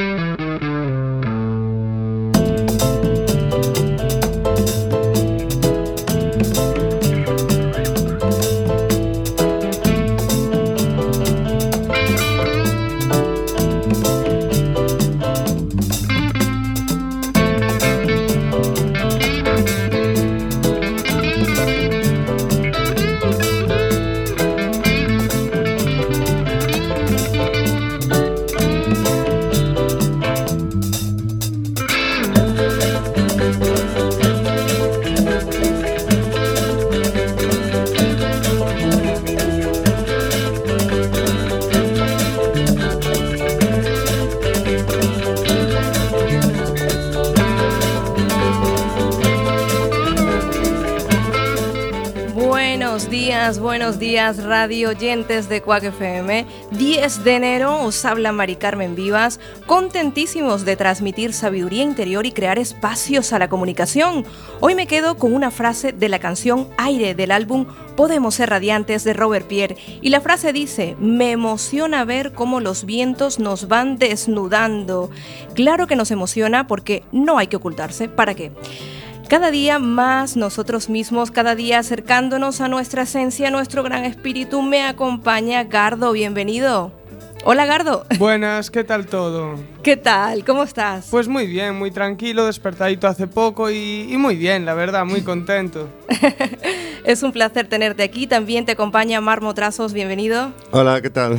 buenos radio oyentes de Cuac FM. 10 de enero os habla Mari Carmen Vivas, contentísimos de transmitir sabiduría interior y crear espacios a la comunicación. Hoy me quedo con una frase de la canción Aire del álbum Podemos ser radiantes de Robert Pierre y la frase dice, me emociona ver cómo los vientos nos van desnudando. Claro que nos emociona porque no hay que ocultarse. ¿Para qué? Cada día más nosotros mismos, cada día acercándonos a nuestra esencia, a nuestro gran espíritu, me acompaña Gardo, bienvenido. Hola Gardo. Buenas, ¿qué tal todo? ¿Qué tal? ¿Cómo estás? Pues muy bien, muy tranquilo, despertadito hace poco y, muy bien, la verdad, muy contento. es un placer tenerte aquí. También te acompaña Marmo Trazos, bienvenido. Hola, ¿qué tal?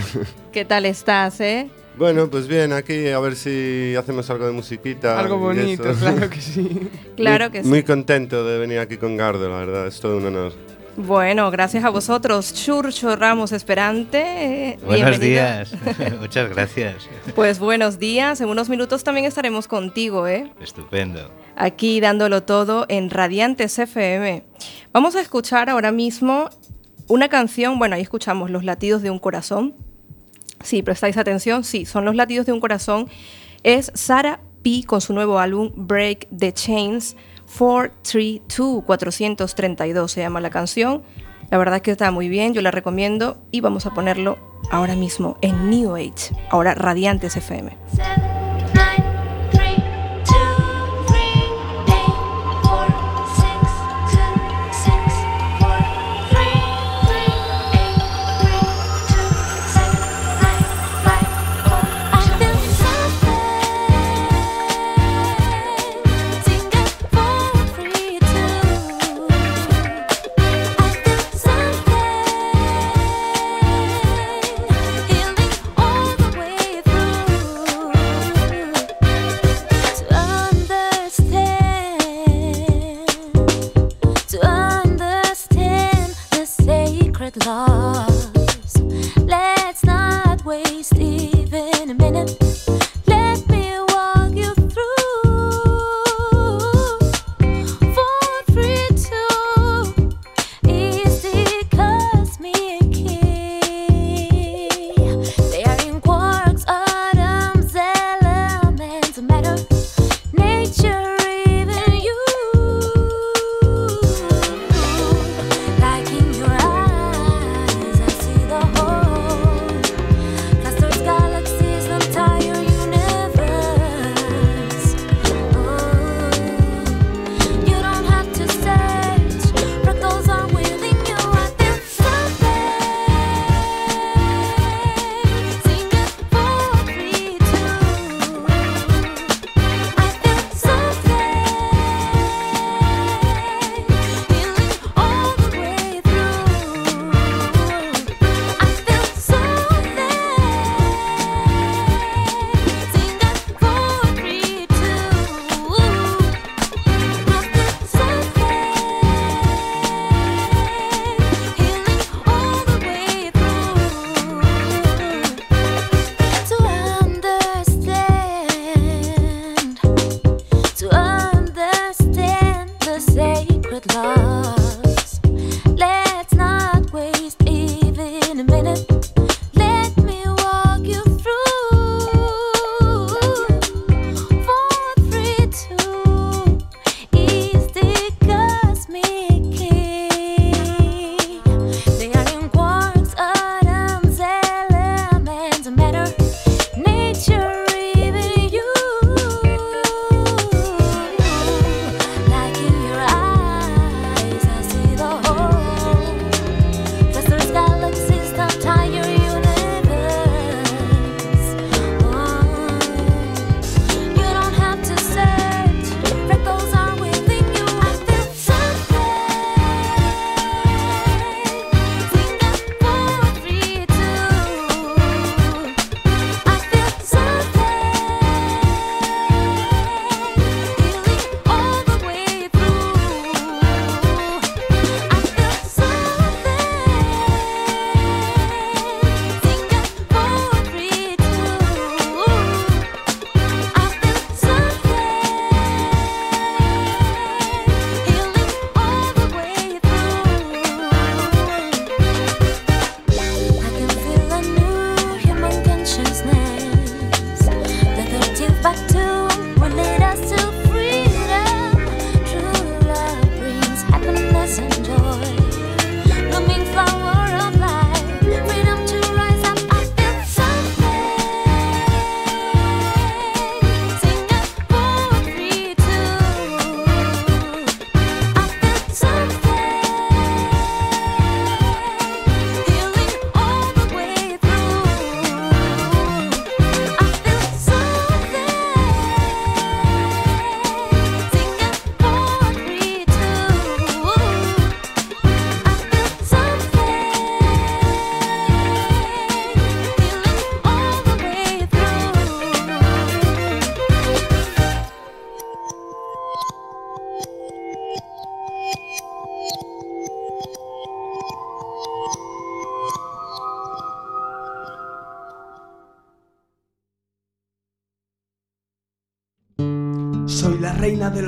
¿Qué tal estás, eh? Bueno, pues bien, aquí a ver si hacemos algo de musiquita. Algo bonito, claro que sí. claro que sí. Muy contento de venir aquí con Gardo, la verdad, es todo un honor. Bueno, gracias a vosotros, Churcho Ramos Esperante. Buenos días, muchas gracias. Pues buenos días, en unos minutos también estaremos contigo, ¿eh? Estupendo. Aquí dándolo todo en Radiantes FM. Vamos a escuchar ahora mismo una canción, bueno, ahí escuchamos Los latidos de un corazón Sí, prestáis atención, sí, son los latidos de un corazón. Es Sara P con su nuevo álbum Break the Chains 432, 432 se llama la canción. La verdad es que está muy bien, yo la recomiendo y vamos a ponerlo ahora mismo en New Age, ahora Radiantes FM. lost. Let's not waste even a minute. Let me walk you through. Four, three, two. Easy, Key. They are in quarks, atoms, elements, matter, nature.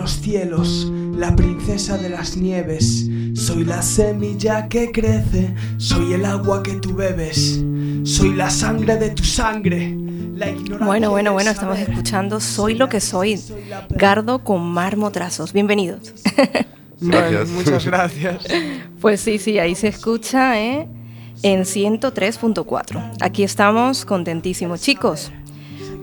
Los cielos, la princesa de las nieves. Soy la semilla que crece, soy el agua que tú bebes. Soy la sangre de tu sangre. Bueno, bueno, bueno, estamos escuchando Soy lo que soy. Gardo con Marmo Trazos. Bienvenidos. Bueno, muchas gracias. Pues sí, sí, ahí se escucha, ¿eh? En 103.4. Aquí estamos contentísimos. Chicos,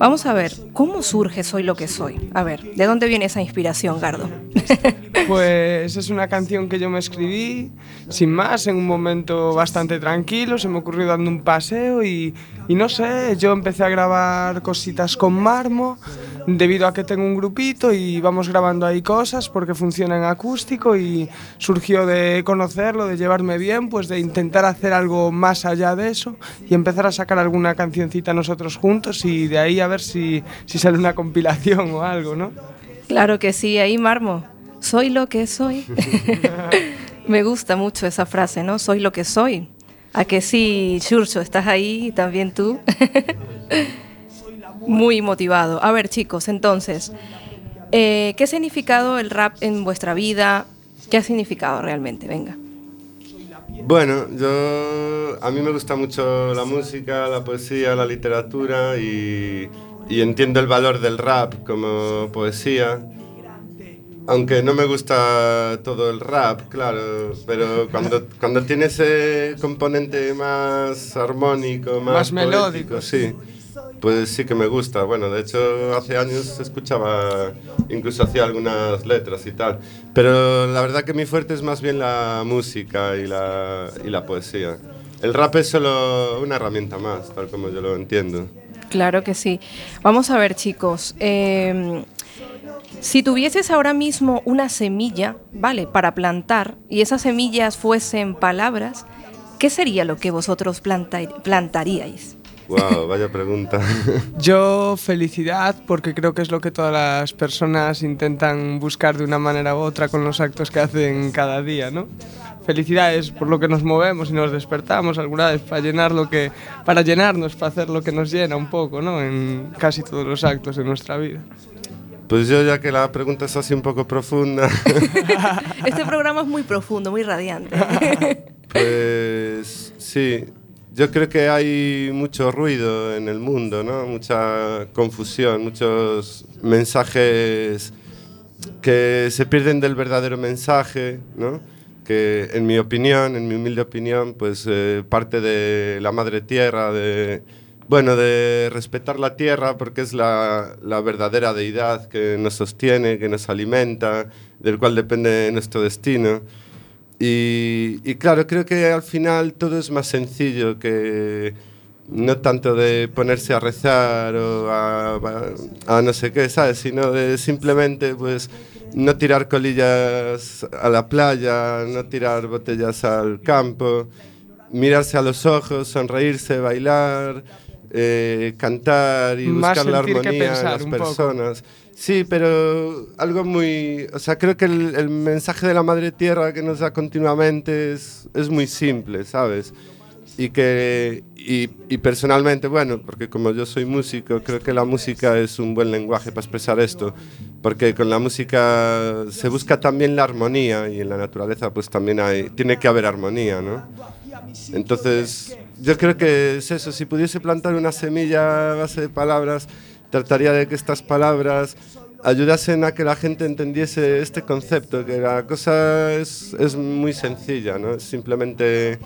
Vamos a ver, ¿cómo surge Soy lo que soy? A ver, ¿de dónde viene esa inspiración, Gardo? Pues es una canción que yo me escribí, sin más, en un momento bastante tranquilo, se me ocurrió dando un paseo y, y no sé, yo empecé a grabar cositas con Marmo, debido a que tengo un grupito y vamos grabando ahí cosas porque funciona en acústico y surgió de conocerlo, de llevarme bien, pues de intentar hacer algo más allá de eso y empezar a sacar alguna cancioncita nosotros juntos y de ahí a ver si, si sale una compilación o algo, ¿no? Claro que sí, ahí Marmo, soy lo que soy. Me gusta mucho esa frase, ¿no? Soy lo que soy. ¿A que sí, Churcho, estás ahí también tú? Muy motivado. A ver, chicos, entonces, eh, ¿qué ha significado el rap en vuestra vida? ¿Qué ha significado realmente? Venga. Bueno, yo a mí me gusta mucho la música, la poesía, la literatura y, y entiendo el valor del rap como poesía. Aunque no me gusta todo el rap, claro, pero cuando, cuando tiene ese componente más armónico, más, más melódico, sí pues sí que me gusta. Bueno, de hecho hace años escuchaba, incluso hacía algunas letras y tal. Pero la verdad que mi fuerte es más bien la música y la, y la poesía. El rap es solo una herramienta más, tal como yo lo entiendo. Claro que sí. Vamos a ver chicos, em, si tuvieses ahora mismo una semilla, ¿vale? Para plantar y esas semillas fuesen palabras, ¿qué sería lo que vosotros plantaríais? Wow, vaya pregunta. Yo felicidad porque creo que es lo que todas las personas intentan buscar de una manera u otra con los actos que hacen cada día, ¿no? Felicidad es por lo que nos movemos y nos despertamos alguna vez para llenar lo que para llenarnos, para hacer lo que nos llena un poco, ¿no? En casi todos los actos de nuestra vida. Pues yo ya que la pregunta es así un poco profunda. este programa es muy profundo, muy radiante. pues sí, yo creo que hay mucho ruido en el mundo, ¿no? mucha confusión, muchos mensajes que se pierden del verdadero mensaje, ¿no? que en mi opinión, en mi humilde opinión, pues eh, parte de la madre tierra, de, bueno, de respetar la tierra porque es la, verdadera deidad que nos sostiene, que nos alimenta, del cual depende nuestro destino. Y, claro, creo que al final todo es más sencillo que no tanto de ponerse a rezar o a, no sé qué, ¿sabes? Sino de simplemente pues no tirar colillas a la playa, no tirar botellas al campo, mirarse a los ojos, sonreírse, bailar, eh, cantar y buscar la armonía en las personas. Sí, pero algo muy... O sea, creo que el, mensaje de la Madre Tierra que nos da continuamente es, es muy simple, ¿sabes? Y que... Y, y, personalmente, bueno, porque como yo soy músico, creo que la música es un buen lenguaje para expresar esto, porque con la música se busca también la armonía y en la naturaleza pues también hay, tiene que haber armonía, ¿no? Entonces, yo creo que es eso, si pudiese plantar una semilla a base de palabras, trataría de que estas palabras ayudasen a que la gente entendiese este concepto, que la cosa es, es muy sencilla, ¿no? Es simplemente...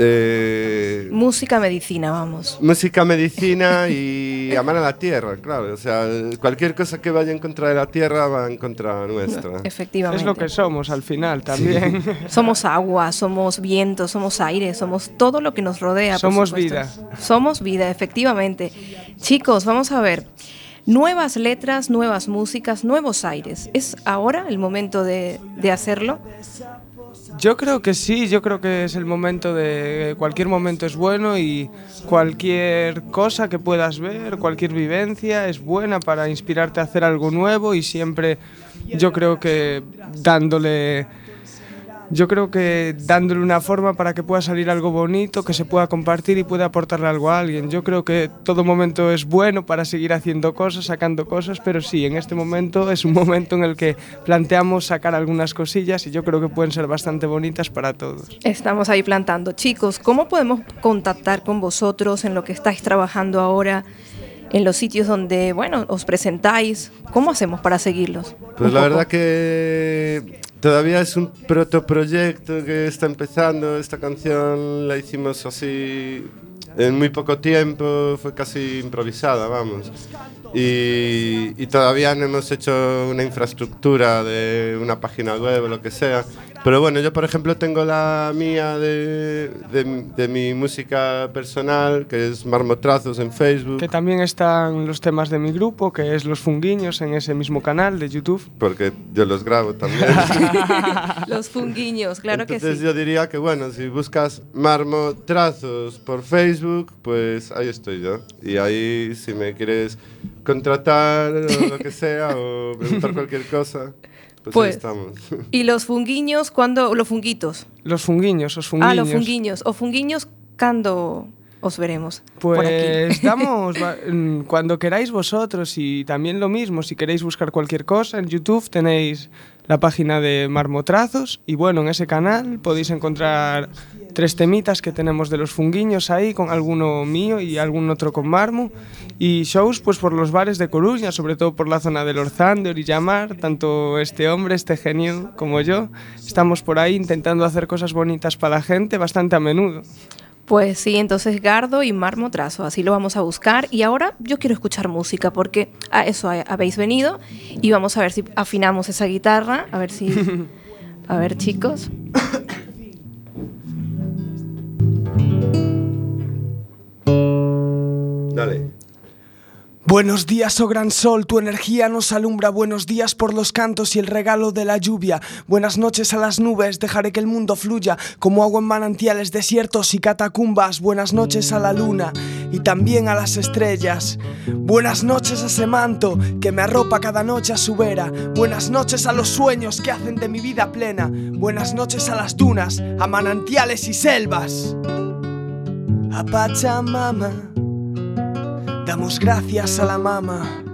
Eh, música medicina, vamos. Música medicina y amar a la tierra, claro. O sea, cualquier cosa que vaya en contra de la tierra va en contra nuestra. Efectivamente. Es lo que somos al final también. somos agua, somos viento, somos aire, somos todo lo que nos rodea. Somos vida. Somos vida, efectivamente. Chicos, vamos a ver. Nuevas letras, nuevas músicas, nuevos aires. ¿Es ahora el momento de, de hacerlo? Yo creo que sí, yo creo que es el momento de... Cualquier momento es bueno y cualquier cosa que puedas ver, cualquier vivencia es buena para inspirarte a hacer algo nuevo y siempre yo creo que dándole yo creo que dándole una forma para que pueda salir algo bonito, que se pueda compartir y pueda aportarle algo a alguien. Yo creo que todo momento es bueno para seguir haciendo cosas, sacando cosas, pero sí, en este momento es un momento en el que planteamos sacar algunas cosillas y yo creo que pueden ser bastante bonitas para todos. Estamos ahí plantando. Chicos, ¿cómo podemos contactar con vosotros en lo que estáis trabajando ahora? en los sitios donde, bueno, os presentáis. ¿Cómo hacemos para seguirlos? Pues la verdad que Todavía es un protoproyecto que está empezando. Esta canción la hicimos así en muy poco tiempo, fue casi improvisada, vamos. Y, y, todavía no hemos hecho una infraestructura de una página web o lo que sea. Pero bueno, yo por ejemplo tengo la mía de, de, mi música personal, que es Marmotrazos en Facebook. Que también están los temas de mi grupo, que es Los Funguiños, en ese mismo canal de YouTube. Porque yo los grabo también. los Funguiños, claro que sí. Entonces yo diría que bueno, si buscas Marmotrazos por Facebook, pues ahí estoy yo. Y ahí si me quieres contratar o lo que sea, o preguntar cualquier cosa. Pues, pues ahí estamos. ¿Y los funguiños cuándo? Los funguitos. Los funguiños, os funguiños. Ah, los funguiños. O funguiños cando os veremos? Pues damos mm, cuando queráis vosotros y también lo mismo, si queréis buscar cualquier cosa en YouTube tenéis la página de Marmotrazos y bueno, en ese canal podéis encontrar tres temitas que tenemos de los funguiños ahí, con alguno mío y algún otro con Marmo y shows pues por los bares de Coruña, sobre todo por la zona del Orzán, de Orillamar, tanto este hombre, este genio como yo, estamos por ahí intentando hacer cosas bonitas para la gente bastante a menudo. Pues sí, entonces Gardo y Marmotrazo, así lo vamos a buscar. Y ahora yo quiero escuchar música porque a eso habéis venido y vamos a ver si afinamos esa guitarra, a ver si... A ver chicos. Dale. Buenos días, oh gran sol, tu energía nos alumbra. Buenos días por los cantos y el regalo de la lluvia. Buenas noches a las nubes, dejaré que el mundo fluya como agua en manantiales, desiertos y catacumbas. Buenas noches a la luna y también a las estrellas. Buenas noches a ese manto que me arropa cada noche a su vera. Buenas noches a los sueños que hacen de mi vida plena. Buenas noches a las dunas, a manantiales y selvas. A Pachamama Damos gracias a la mama.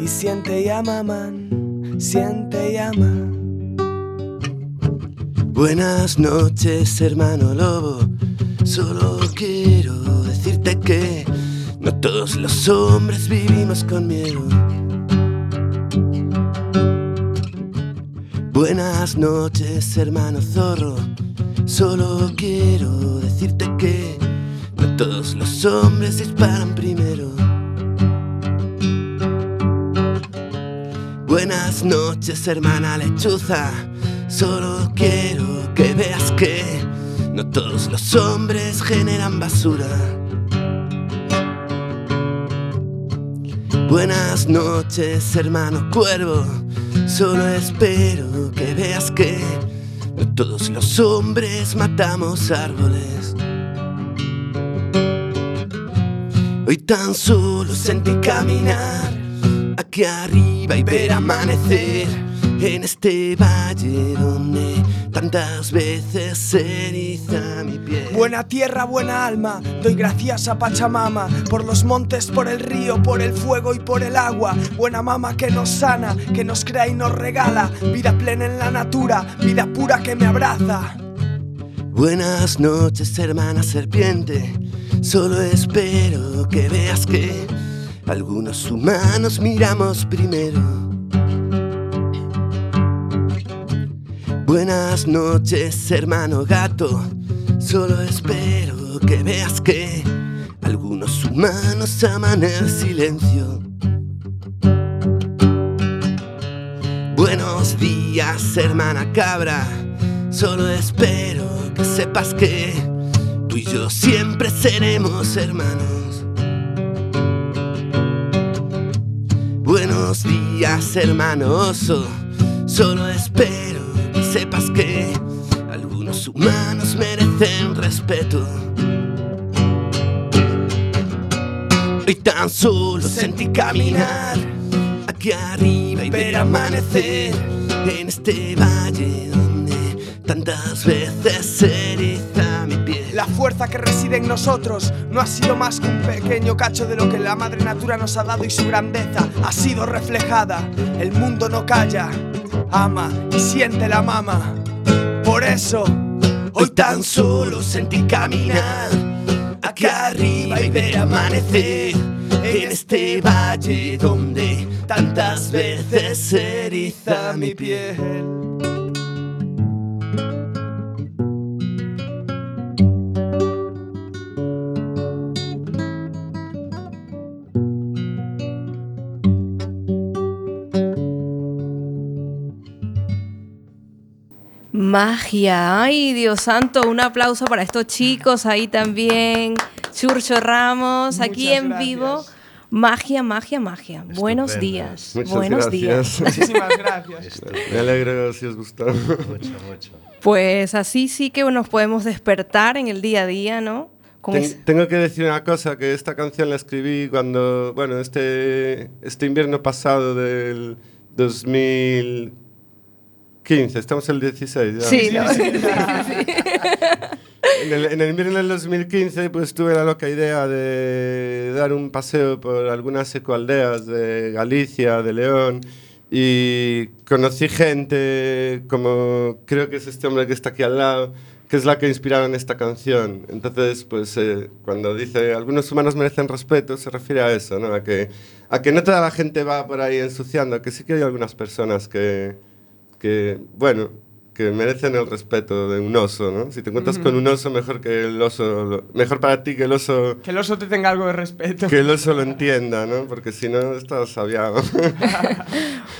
Y siente y ama, man, siente y ama. Buenas noches, hermano lobo. Solo quiero decirte que no todos los hombres vivimos con miedo. Buenas noches, hermano zorro. Solo quiero decirte que todos los hombres disparan primero. Buenas noches, hermana lechuza. Solo quiero que veas que no todos los hombres generan basura. Buenas noches, hermano cuervo. Solo espero que veas que no todos los hombres matamos árboles. Hoy tan solo sentí caminar aquí arriba y ver amanecer en este valle donde tantas veces se eriza mi piel. Buena tierra, buena alma, doy gracias a Pachamama por los montes, por el río, por el fuego y por el agua. Buena mama que nos sana, que nos crea y nos regala vida plena en la natura, vida pura que me abraza. Buenas noches, hermana serpiente. Solo espero que veas que algunos humanos miramos primero. Buenas noches, hermano gato. Solo espero que veas que algunos humanos aman el silencio. Buenos días, hermana cabra. Solo espero que sepas que y yo siempre seremos hermanos. Buenos días, hermano oso. Solo espero que sepas que algunos humanos merecen respeto. Hoy tan solo sentí caminar aquí arriba y ver amanecer en este valle donde tantas veces se fuerza que reside en nosotros no ha sido más que un pequeño cacho de lo que la madre natura nos ha dado y su grandeza ha sido reflejada. El mundo no calla, ama y siente la mama. Por eso, Hoy tan solo sentí caminar acá arriba y ver amanecer en este valle donde tantas veces eriza mi piel. Magia, ay Dios santo, un aplauso para estos chicos ahí también. Churcho Ramos, aquí en gracias. vivo. Magia, magia, magia. Buenos días. Muchas Buenos gracias. días. muchísimas gracias. Me alegro si os gustó. Mucho, mucho. Pues así sí que nos podemos despertar en el día a día, ¿no? Ten- Tengo que decir una cosa, que esta canción la escribí cuando, bueno, este, este invierno pasado del 2015, estamos en el 16 ya. Sí, ¿no? En el, en el invierno del 2015 pues tuve la loca idea de dar un paseo por algunas ecoaldeas de Galicia, de León y conocí gente como creo que es este hombre que está aquí al lado que es la que inspiraron esta canción. Entonces, pues eh, cuando dice algunos humanos merecen respeto, se refiere a eso, ¿no? A que, a que no toda la gente va por ahí ensuciando, que sí que hay algunas personas que, que bueno, que merecen el respeto de un oso, ¿no? Si te encuentras con un oso, mejor que el oso, lo- mejor para ti que el oso, Que el oso te tenga algo de respeto. que el oso lo entienda, ¿no? Porque si no, estás aviado.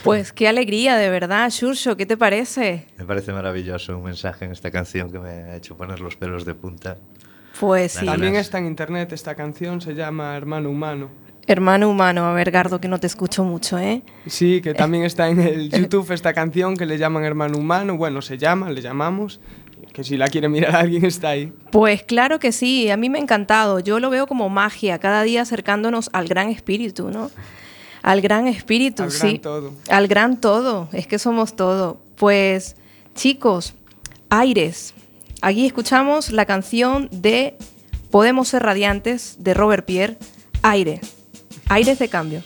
Pues qué alegría, de verdad, Shurcho, ¿qué te parece? Me parece maravilloso un mensaje en esta canción que me ha hecho poner los pelos de punta. Pues sí. También está en internet esta canción, se llama Hermano Humano. Hermano humano, a ver, Gardo, que no te escucho mucho, ¿eh? Sí, que también está en el YouTube esta canción que le llaman Hermano Humano. Bueno, se llama, le llamamos. Que si la quiere mirar alguien está ahí. Pues claro que sí, a mí me ha encantado. Yo lo veo como magia, cada día acercándonos al gran espíritu, ¿no? Al gran espíritu, Al gran sí. todo. Al gran todo, es que somos todo. Pues, chicos, Aires. Aquí escuchamos la canción de Podemos ser radiantes de Robert Pierre, Aire. Aires de cambio.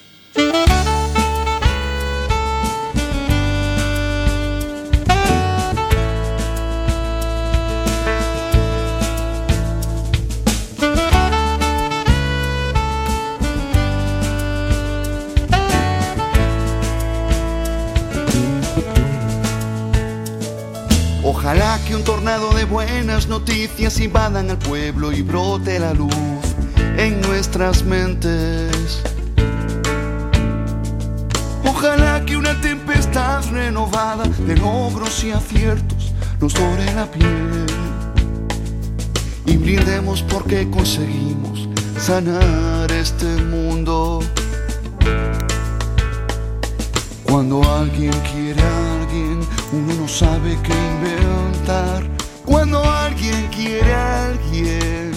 Ojalá que un tornado de buenas noticias invadan al pueblo y brote la luz en nuestras mentes. Ojalá que una tempestad renovada de logros y aciertos nos dore la piel. Y brindemos porque conseguimos sanar este mundo. Cuando alguien quiere a alguien, uno no sabe qué inventar. Cuando alguien quiere a alguien.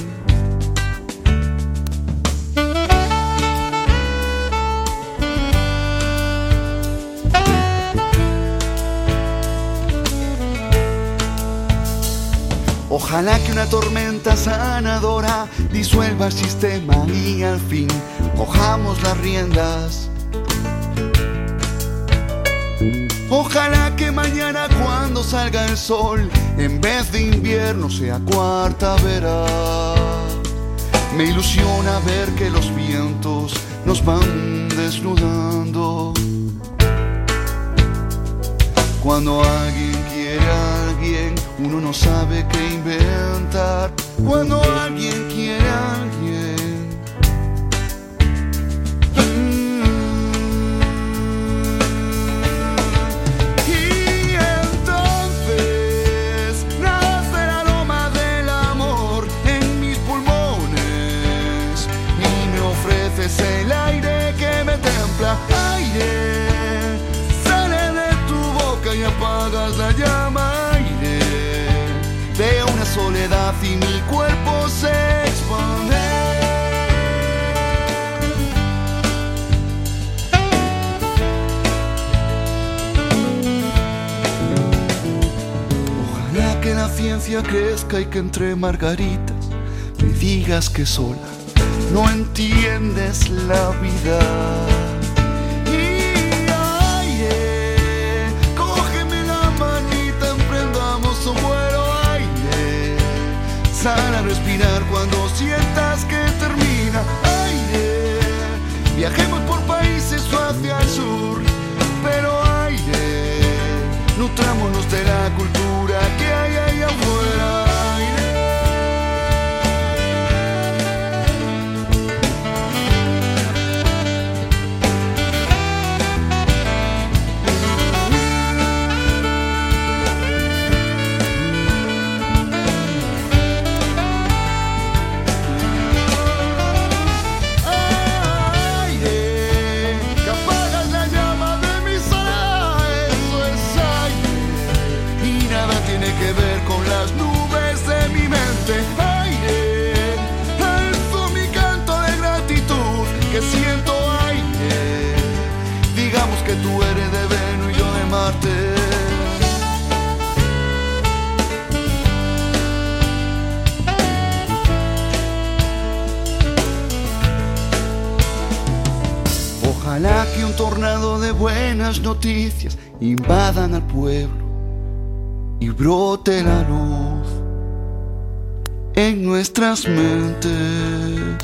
Ojalá que una tormenta sanadora disuelva el sistema y al fin cojamos las riendas. Ojalá que mañana cuando salga el sol, en vez de invierno sea cuarta verá. Me ilusiona ver que los vientos nos van desnudando. Cuando alguien, uno no sabe qué inventar. Cuando alguien quiere a alguien. Crezca y que entre margaritas me digas que sola no entiendes la vida. Y aire, cógeme la manita, emprendamos un vuelo aire. Sal respirar cuando sientas que termina aire. Viajemos por países o hacia el sur, pero aire. Nutrámonos de la cultura que hay ahí afuera. Tornado de buenas noticias invadan al pueblo y brote la luz en nuestras mentes.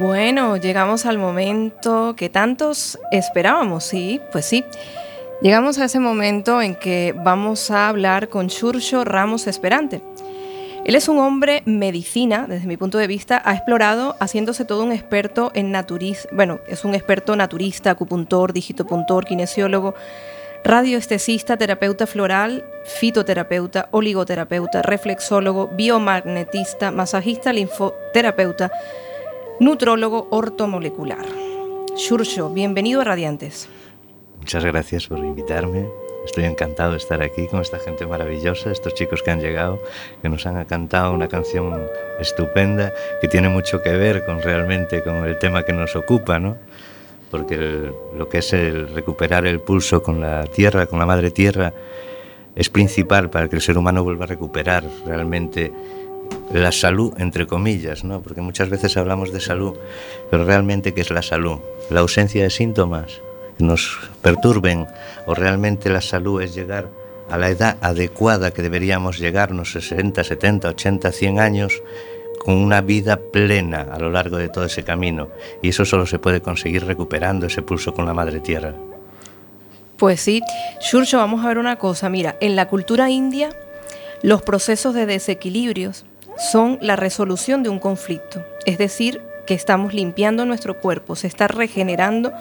Bueno, llegamos al momento que tantos esperábamos, sí, pues sí. Llegamos a ese momento en que vamos a hablar con Xurxo Ramos Esperante. Él es un hombre medicina, desde mi punto de vista, ha explorado haciéndose todo un experto en naturismo, bueno, es un experto naturista, acupuntor, digitopuntor, kinesiólogo, radioestesista, terapeuta floral, fitoterapeuta, oligoterapeuta, reflexólogo, biomagnetista, masajista, linfoterapeuta, nutrólogo ortomolecular. Xurxo, bienvenido a Radiantes. Muchas gracias por invitarme. Estoy encantado de estar aquí con esta gente maravillosa, estos chicos que han llegado, que nos han cantado una canción estupenda, que tiene mucho que ver con realmente con el tema que nos ocupa, ¿no? Porque el- lo que es el recuperar el pulso con la tierra, con la madre tierra, es principal para que el ser humano vuelva a recuperar realmente la salud, entre comillas, ¿no? Porque muchas veces hablamos de salud, pero realmente, ¿qué es la salud? La ausencia de síntomas nos perturben, o realmente la salud es llegar a la edad adecuada que deberíamos llegarnos, 60, 70, 80, 100 años, con una vida plena a lo largo de todo ese camino. Y eso solo se puede conseguir recuperando ese pulso con la madre tierra. Pues sí, Xurxo, vamos a ver una cosa. Mira, en la cultura india, los procesos de desequilibrios son la resolución de un conflicto. Es decir, que estamos limpiando nuestro cuerpo, se está regenerando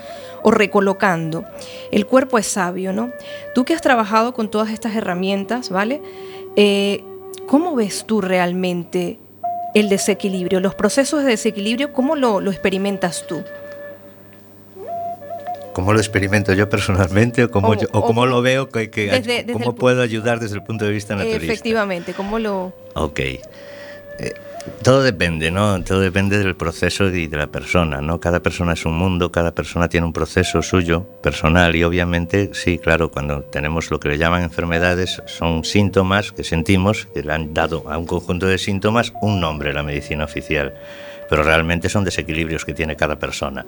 o recolocando. El cuerpo es sabio, ¿no? Tú que has trabajado con todas estas herramientas, ¿vale? Eh, ¿Cómo ves tú realmente el desequilibrio? Los procesos de desequilibrio, ¿cómo lo, lo experimentas tú? ¿Cómo lo experimento yo personalmente o cómo, O- yo- o o- cómo lo veo? Que, que- Desde- desde ¿Cómo puedo ayudar desde el punto de vista naturista? Efectivamente, ¿cómo lo...? Ok. Eh, todo depende, ¿no? Todo depende del proceso y de la persona, ¿no? Cada persona es un mundo, cada persona tiene un proceso suyo, personal, y obviamente, sí, claro, cuando tenemos lo que le llaman enfermedades, son síntomas que sentimos, que le han dado a un conjunto de síntomas un nombre, la medicina oficial, pero realmente son desequilibrios que tiene cada persona.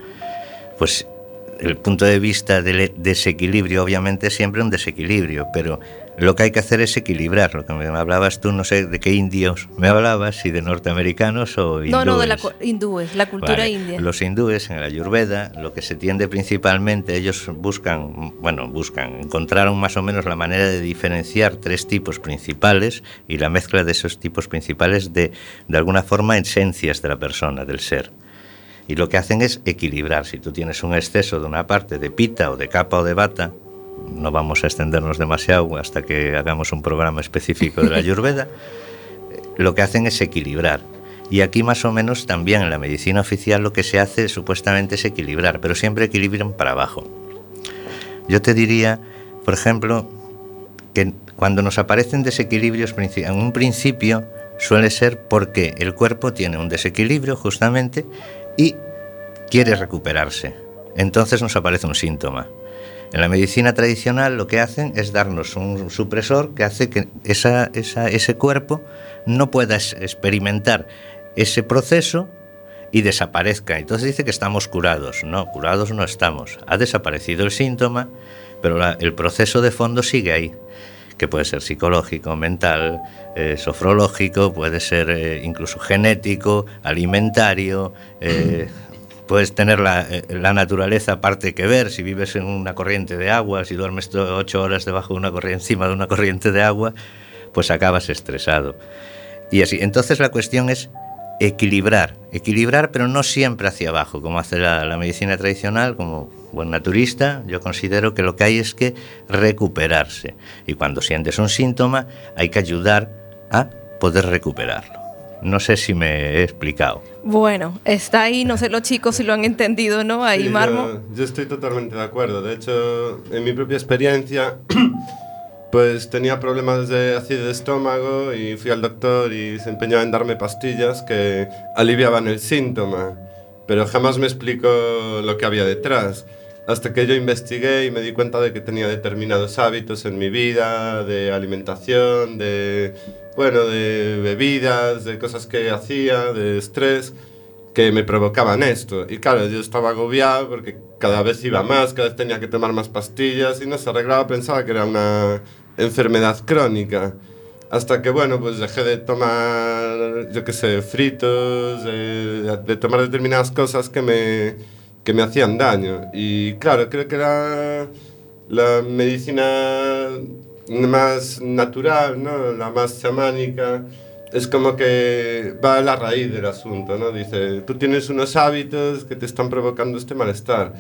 Pues el punto de vista del desequilibrio, obviamente, es siempre un desequilibrio, pero lo que hay que hacer es equilibrar. Lo que me hablabas tú, no sé de qué indios me hablabas, si de norteamericanos o hindúes. No, no, de la hindúes, la cultura Vale, india. Los hindúes en el Ayurveda, lo que se tiende principalmente, ellos buscan, bueno, buscan, encontraron más o menos la manera de diferenciar tres tipos principales y la mezcla de esos tipos principales de, de alguna forma, esencias de la persona, del ser. Y lo que hacen es equilibrar. Si tú tienes un exceso de una parte de pita o de capa o de bata, no vamos a extendernos demasiado hasta que hagamos un programa específico de la Ayurveda, lo que hacen es equilibrar. Y aquí más o menos también en la medicina oficial lo que se hace supuestamente es equilibrar, pero siempre equilibran para abajo. Yo te diría, por ejemplo, que cuando nos aparecen desequilibrios en un principio suele ser porque el cuerpo tiene un desequilibrio justamente y quiere recuperarse. Entonces nos aparece un síntoma. En la medicina tradicional lo que hacen es darnos un supresor que hace que esa, esa, ese cuerpo no pueda experimentar ese proceso y desaparezca. Entonces dice que estamos curados. No, curados no estamos. Ha desaparecido el síntoma, pero la, el proceso de fondo sigue ahí, que puede ser psicológico, mental, eh, sofrológico, puede ser eh, incluso genético, alimentario. Eh, puedes tener la, eh, la, naturaleza aparte que ver, si vives en una corriente de agua, si duermes ocho horas debajo de una corriente, encima de una corriente de agua, pues acabas estresado. Y así, entonces la cuestión es equilibrar, equilibrar pero no siempre hacia abajo, como hace la, la, medicina tradicional, como buen naturista, yo considero que lo que hay es que recuperarse. Y cuando sientes un síntoma hay que ayudar a poder recuperarlo. No sé si me he explicado. Bueno, está ahí, no sé los chicos si lo han entendido, ¿no? Ahí, Sí, Marmo. Yo, yo estoy totalmente de acuerdo. De hecho, en mi propia experiencia, pues tenía problemas de ácido de estómago y fui al doctor y se empeñaba en darme pastillas que aliviaban el síntoma, pero jamás me explicó lo que había detrás. Hasta que yo investigué y me di cuenta de que tenía determinados hábitos en mi vida, de alimentación, de, bueno, de bebidas, de cosas que hacía, de estrés, que me provocaban esto. Y claro, yo estaba agobiado porque cada vez iba más, cada vez tenía que tomar más pastillas y no se arreglaba, pensaba que era una enfermedad crónica. Hasta que, bueno, pues dejé de tomar, yo qué sé, fritos, de, de tomar determinadas cosas que me, que me hacían daño. Y claro, creo que la, la medicina más natural, ¿no? la más chamánica, es como que va a la raíz del asunto, ¿no? Dice, tú tienes unos hábitos que te están provocando este malestar,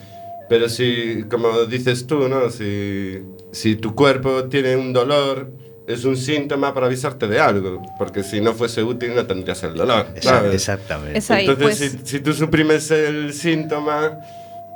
pero si, como dices tú, ¿no? Si, si tu cuerpo tiene un dolor, es un síntoma para avisarte de algo, porque si no fuese útil no tendrías el dolor, ¿sabes? Exactamente. Es ahí, Entonces, pues. si, si tú suprimes el síntoma,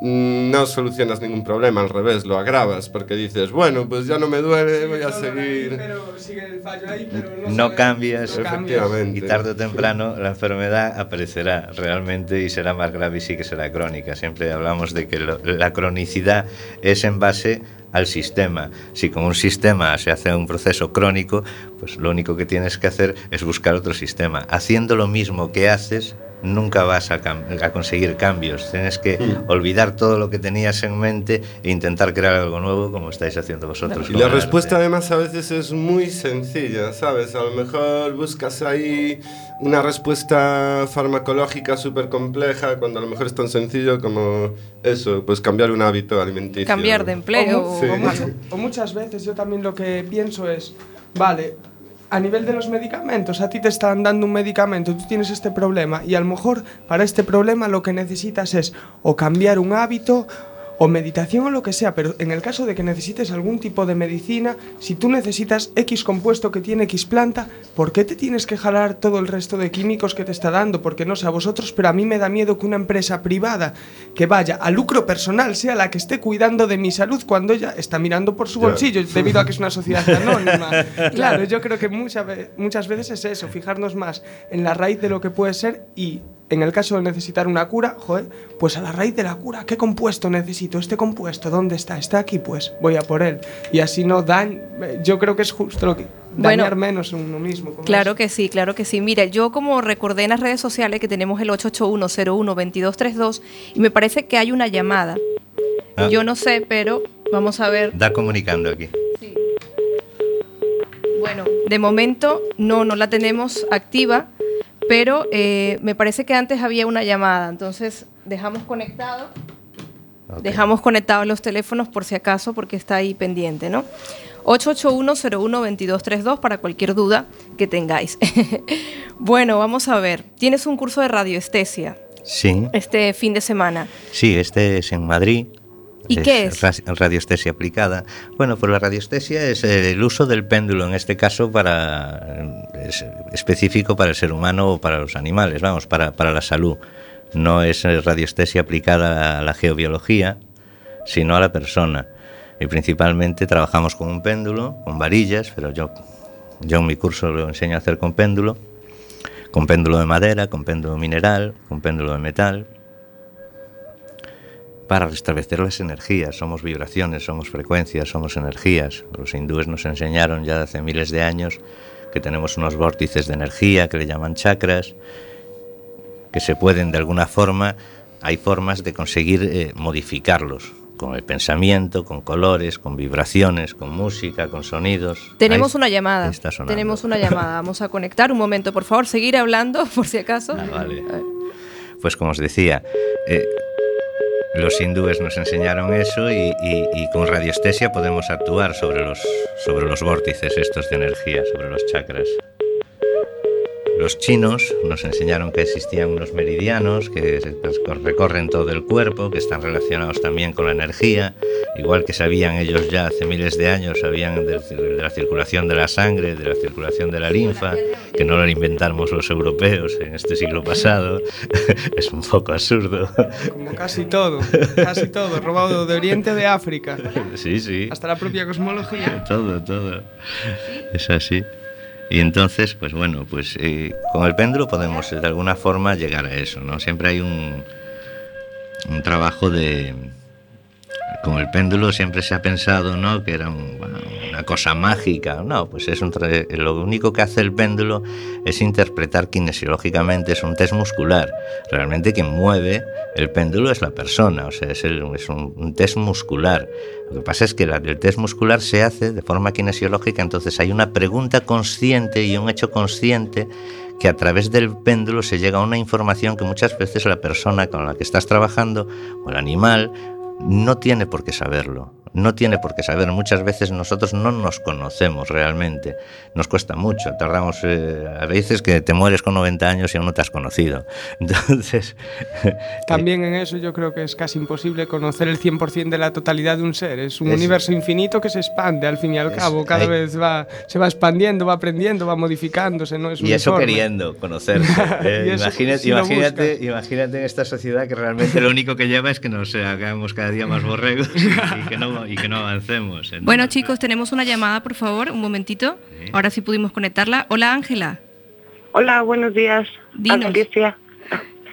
mm, no solucionas ningún problema, al revés, lo agravas, porque dices, bueno, pues ya no me duele, voy a seguir. Pero sigue el fallo ahí, pero no, No se- cambias, no cambias. Efectivamente. Y tarde o temprano la enfermedad aparecerá realmente y será más grave y sí que será crónica. Siempre hablamos de que lo- la cronicidad es en base al sistema. Si con un sistema se hace un proceso crónico, pues lo único que tienes que hacer es buscar otro sistema. Haciendo lo mismo que haces, nunca vas a, cam- a conseguir cambios. Tienes que olvidar todo lo que tenías en mente e intentar crear algo nuevo como estáis haciendo vosotros. Y la arte. respuesta además a veces es muy sencilla, ¿sabes? A lo mejor buscas ahí una respuesta farmacológica súper compleja cuando a lo mejor es tan sencillo como eso, pues cambiar un hábito alimenticio. Cambiar de empleo Sí. o muchas veces yo también lo que pienso es, vale, a nivel de los medicamentos, a ti te están dando un medicamento, tú tienes este problema y a lo mejor para este problema lo que necesitas es o cambiar un hábito o meditación o lo que sea, pero en el caso de que necesites algún tipo de medicina, si tú necesitas X compuesto que tiene X planta, ¿por qué te tienes que jalar todo el resto de químicos que te está dando? Porque no sé a vosotros, pero a mí me da miedo que una empresa privada que vaya a lucro personal sea la que esté cuidando de mi salud cuando ella está mirando por su bolsillo, debido a que es una sociedad anónima. Claro, yo creo que muchas muchas veces es eso, fijarnos más en la raíz de lo que puede ser y en el caso de necesitar una cura, joder, pues a la raíz de la cura, ¿qué compuesto necesito? Este compuesto, ¿dónde está? Está aquí, pues voy a por él. Y así no dan, yo creo que es justo lo que Bueno, dañar menos uno mismo. Claro eso. que sí, claro que sí. Mira, yo como recordé en las redes sociales que tenemos el 881-01-2232 y me parece que hay una llamada. Ah. Yo no sé, pero vamos a ver. Da comunicando aquí. Bueno, de momento no, no la tenemos activa, pero eh, me parece que antes había una llamada, entonces dejamos conectado. Dejamos conectados los teléfonos por si acaso, porque está ahí pendiente, ¿no? 881-01-2232 para cualquier duda que tengáis. bueno, vamos a ver. Tienes un curso de radioestesia Sí, este fin de semana. sí, este es en Madrid. ¿Y qué es? ra- Radiestesia aplicada. Bueno, pues la radiestesia es eh, el uso del péndulo, en este caso para es específico para el ser humano o para los animales, vamos, para, para la salud. No es eh, radiestesia aplicada a la geobiología, sino a la persona. Y principalmente trabajamos con un péndulo, con varillas, pero yo, yo en mi curso lo enseño a hacer con péndulo, con péndulo de madera, con péndulo mineral, con péndulo de metal. Para restablecer las energías. Somos vibraciones, somos frecuencias, somos energías. Los hindúes nos enseñaron ya hace miles de años que tenemos unos vórtices de energía que le llaman chakras, que se pueden de alguna forma, hay formas de conseguir eh, modificarlos con el pensamiento, con colores, con vibraciones, con música, con sonidos. Tenemos una llamada. Tenemos una llamada. Vamos a conectar un momento, por favor, seguir hablando por si acaso. Ah, vale. Pues como os decía, eh, los hindúes nos enseñaron eso y, y, con radiestesia podemos actuar sobre los, sobre los vórtices estos de energía, sobre los chakras. Los chinos nos enseñaron que existían unos meridianos que recorren todo el cuerpo, que están relacionados también con la energía, igual que sabían ellos ya hace miles de años, sabían de, la circulación de la sangre, de la circulación de la linfa, que no lo inventamos los europeos en este siglo pasado. es un poco absurdo. Como casi todo, casi todo, robado de Oriente de África. Sí, sí. Hasta la propia cosmología. Todo, todo. Es así. Y entonces, pues bueno, pues eh, con el péndulo podemos de alguna forma llegar a eso, ¿no? Siempre hay un, un trabajo de... Con el péndulo siempre se ha pensado, ¿no? Que era una cosa mágica. No, pues es lo único que hace el péndulo es interpretar kinesiológicamente, es un test muscular. Realmente quien mueve el péndulo es la persona, o sea, es, es un, test muscular. Lo que pasa es que el test muscular se hace de forma kinesiológica, entonces hay una pregunta consciente y un hecho consciente que a través del péndulo se llega a una información que muchas veces la persona con la que estás trabajando o el animal no tiene por qué saberlo no tiene por qué saber. Muchas veces nosotros no nos conocemos realmente. Nos cuesta mucho. Tardamos eh, a veces que te mueres con 90 años y aún no te has conocido. Entonces. También en eso yo creo que es casi imposible conocer el 100% de la totalidad de un ser. Es un universo infinito que se expande al fin y al cabo. Cada vez va, se va expandiendo, va aprendiendo, va modificándose. ¿no? Es y eso queriendo conocerse. Eh, imagínate, imagínate, imagínate en esta sociedad que realmente lo único que lleva es que nos hagamos cada día más borregos y que no y que no avancemos. Bueno, chicos, tenemos una llamada, por favor, un momentito. Ahora sí pudimos conectarla. Hola, Ángela. Hola, buenos días. Dinos.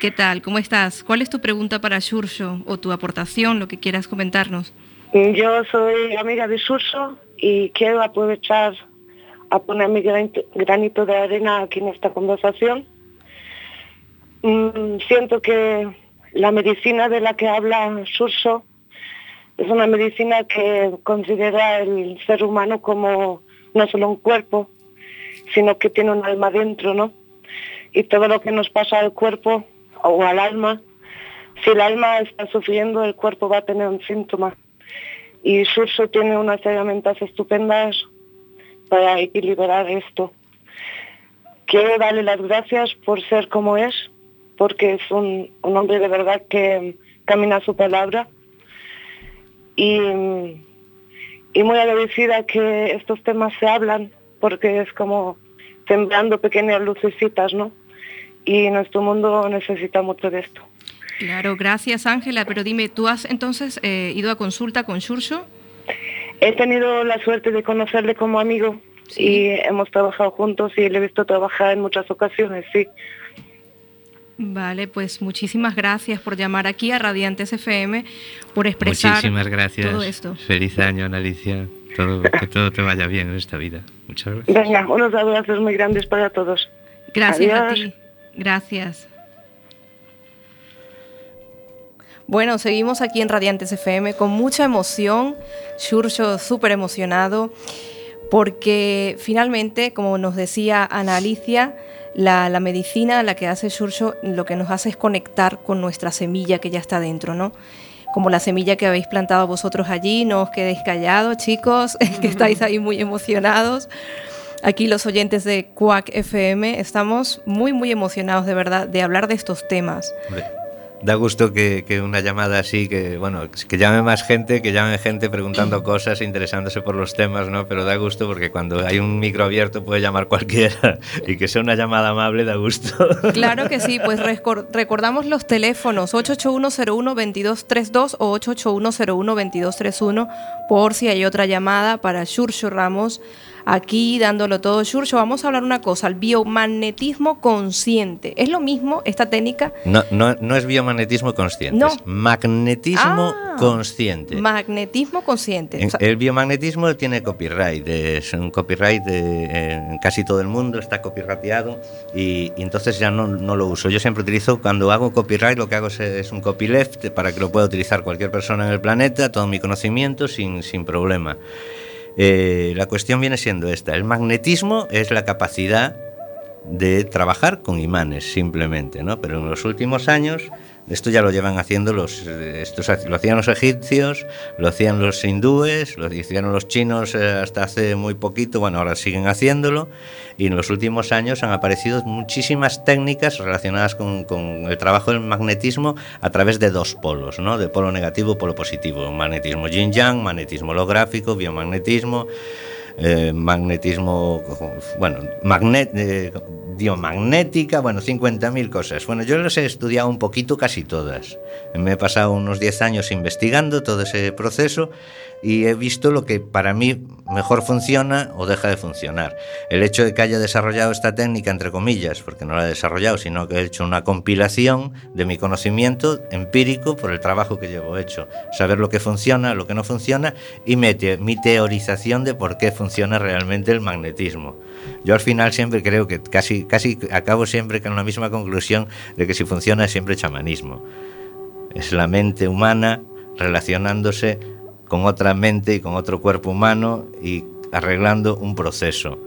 ¿Qué tal? ¿Cómo estás? ¿Cuál es tu pregunta para Surso o tu aportación, lo que quieras comentarnos? Yo soy amiga de Surso y quiero aprovechar a poner mi granito de arena aquí en esta conversación. Mm, siento que la medicina de la que habla Surso es una medicina que considera el ser humano como no solo un cuerpo, sino que tiene un alma dentro, ¿no? Y todo lo que nos pasa al cuerpo o al alma, si el alma está sufriendo, el cuerpo va a tener un síntoma. Y Surso tiene unas herramientas estupendas para equilibrar esto. Quiero darle las gracias por ser como es, porque es un, un hombre de verdad que camina su palabra y, muy agradecida que estos temas se hablan porque es como sembrando pequeñas lucecitas, ¿no? Y nuestro mundo necesita mucho de esto. Claro, gracias Ángela, pero dime, ¿tú has entonces eh, ido a consulta con Shurso? He tenido la suerte de conocerle como amigo y hemos trabajado juntos y le he visto trabajar en muchas ocasiones, sí. Vale, pues muchísimas gracias por llamar aquí a Radiantes FM, por expresar muchísimas gracias. todo esto. Feliz año, Alicia. Todo, que todo te vaya bien en esta vida. Muchas gracias. Venga, unos abrazos muy grandes para todos. Gracias a ti. Gracias. Bueno, seguimos aquí en Radiantes FM con mucha emoción. Shurcho súper emocionado porque finalmente, como nos decía Ana Alicia, la, medicina, la que hace Shurcho, lo que nos hace es conectar con nuestra semilla que ya está dentro, ¿no? Como la semilla que habéis plantado vosotros allí, no os quedéis callados, chicos, que estáis ahí muy emocionados. Aquí los oyentes de Quack FM estamos muy, muy emocionados de verdad de hablar de estos temas da gusto que, una llamada así, que bueno, que llame más gente, que llame gente preguntando cosas, interesándose por los temas, ¿no? Pero da gusto porque cuando hay un micro abierto puede llamar cualquiera y que sea una llamada amable da gusto. Claro que sí, pues recordamos los teléfonos 881012232 o 881012231 por si hay otra llamada para Shurcho Ramos aquí dándolo todo. Shurcho, vamos a hablar una cosa, el biomagnetismo consciente. ¿Es lo mismo esta técnica? No, no, no es biomagnetismo consciente, No. es magnetismo Ah, consciente. Magnetismo consciente. En- O sea, el biomagnetismo tiene copyright, es un copyright de- en casi todo el mundo, está copyrighteado y, y entonces ya no, no lo uso. Yo siempre utilizo, cuando hago copyright, lo que hago es, es un copyleft para que lo pueda utilizar cualquier persona en el planeta, todo mi conocimiento sin, sin problema. Eh, la cuestión viene siendo esta, el magnetismo es la capacidad de trabajar con imanes simplemente, ¿no? Pero en los últimos años esto ya lo llevan haciendo los eh, estos lo hacían los egipcios, lo hacían los hindúes, lo hicieron los chinos eh, hasta hace muy poquito, bueno, ahora siguen haciéndolo y en los últimos años han aparecido muchísimas técnicas relacionadas con, con el trabajo del magnetismo a través de dos polos, ¿no? De polo negativo, polo positivo, magnetismo yin yang, magnetismo holográfico, biomagnetismo eh, magnetismo, bueno, magnet, eh, biomagnética, bueno, 50.000 cosas. Bueno, yo los he estudiado un poquito, casi todas. Me he pasado unos 10 años investigando todo ese proceso y he visto lo que para mí mejor funciona o deja de funcionar. El hecho de que haya desarrollado esta técnica, entre comillas, porque no la he desarrollado, sino que he hecho una compilación de mi conocimiento empírico por el trabajo que llevo hecho. Saber lo que funciona, lo que no funciona y mi, te- mi teorización de por qué funciona realmente el magnetismo. Yo al final siempre creo que casi, casi acabo siempre con la misma conclusión de que si funciona es siempre chamanismo. Es la mente humana relacionándose con otra mente y con otro cuerpo humano y arreglando un proceso,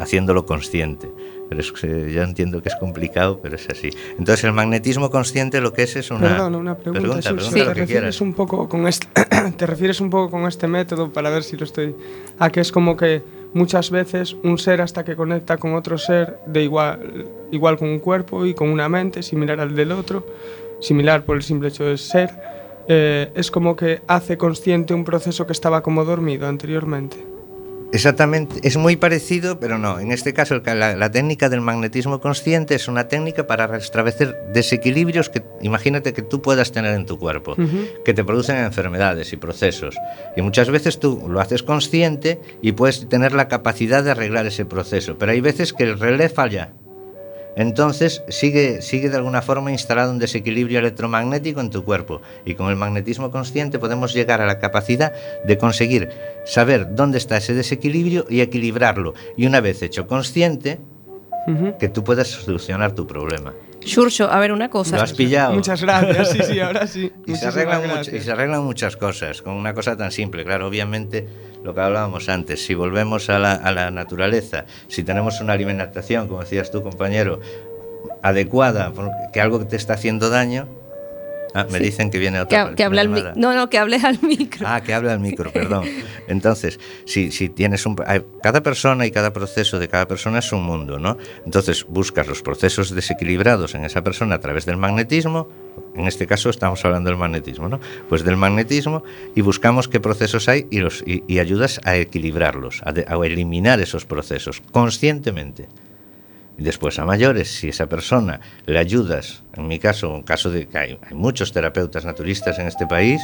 haciéndolo consciente. Pero es que yo entiendo que es complicado, pero es así. Entonces el magnetismo consciente lo que es es una... Perdón, una pregunta. Pregunta, pregunta ¿Te lo que refieres un poco con este te refieres un poco con este método para ver si lo estoy a que es como que muchas veces un ser hasta que conecta con otro ser de igual igual con un cuerpo y con una mente similar al del otro, similar por el simple hecho de ser, eh, es como que hace consciente un proceso que estaba como dormido anteriormente. Exactamente, es muy parecido, pero no. En este caso, la técnica del magnetismo consciente es una técnica para restablecer desequilibrios que imagínate que tú puedas tener en tu cuerpo, que te producen enfermedades y procesos. Y muchas veces tú lo haces consciente y puedes tener la capacidad de arreglar ese proceso, pero hay veces que el relé falla. Entonces sigue, sigue de alguna forma instalado un desequilibrio electromagnético en tu cuerpo y con el magnetismo consciente podemos llegar a la capacidad de conseguir saber dónde está ese desequilibrio y equilibrarlo. Y una vez hecho consciente, que tú puedas solucionar tu problema. Shurcho, a ver una cosa. ¿Lo has pillado? Muchas gracias. Sí, sí, ahora sí. Y se, arreglan y se arreglan muchas cosas con una cosa tan simple. Claro, obviamente lo que hablábamos antes, si volvemos a la, a la naturaleza, si tenemos una alimentación, como decías tú, compañero, adecuada, que algo que te está haciendo daño. Ah, me dicen que viene otra que al llamada. No, no, que hables al micro. Ah, que hable al micro, perdón. Entonces, si, si tienes un... Cada persona y cada proceso de cada persona es un mundo, ¿no? Entonces, buscas los procesos desequilibrados en esa persona a través del magnetismo. En este caso estamos hablando del magnetismo, ¿no? Pues del magnetismo y buscamos qué procesos hay y, los, y, y ayudas a equilibrarlos, a, de- a eliminar esos procesos conscientemente. Después a mayores, si esa persona le ayudas, en mi caso, en caso de que hay, hay muchos terapeutas naturistas en este país,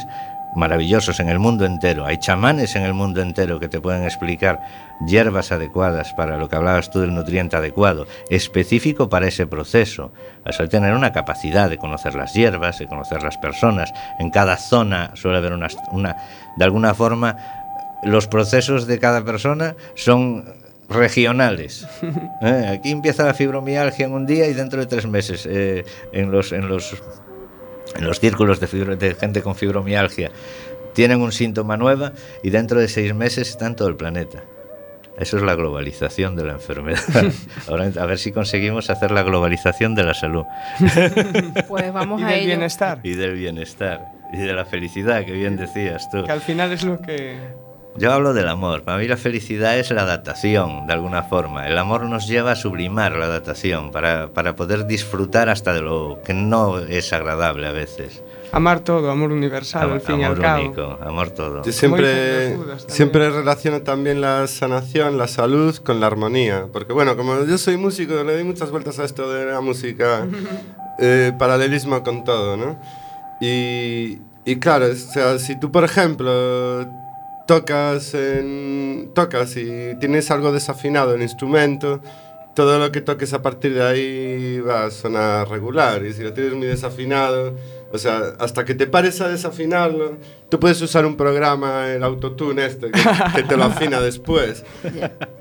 maravillosos en el mundo entero, hay chamanes en el mundo entero que te pueden explicar hierbas adecuadas para lo que hablabas tú del nutriente adecuado, específico para ese proceso. Vas a tener una capacidad de conocer las hierbas, de conocer las personas. En cada zona suele haber una, una de alguna forma, los procesos de cada persona son regionales. Eh, Aquí empieza la fibromialgia en un día y dentro de tres meses eh, en los en los en los círculos de, fibro- de gente con fibromialgia tienen un síntoma nuevo y dentro de seis meses está en todo el planeta. Eso es la globalización de la enfermedad. Ahora a ver si conseguimos hacer la globalización de la salud Pues vamos y a del ello. bienestar, y del bienestar y de la felicidad que bien decías tú. que al final es lo que Yo hablo del amor. Para mí la felicidad es la adaptación, de alguna forma. El amor nos lleva a sublimar la adaptación para, para poder disfrutar hasta de lo que no es agradable a veces. amar todo, amor universal, Am- al fin y al amor cabo. único, amor todo. Yo siempre, siempre relaciono también la sanación, la salud con la armonía. Porque bueno, como yo soy músico, le doy muchas vueltas a esto de la música, eh, paralelismo con todo, ¿no? Y, y claro, o sea, si tú, por ejemplo, tocas, en, tocas y tienes algo desafinado el instrumento, todo lo que toques a partir de ahí va a sonar regular. Y si lo tienes muy desafinado, o sea, hasta que te pares a desafinarlo, tú puedes usar un programa, el autotune este, que, que te lo afina después.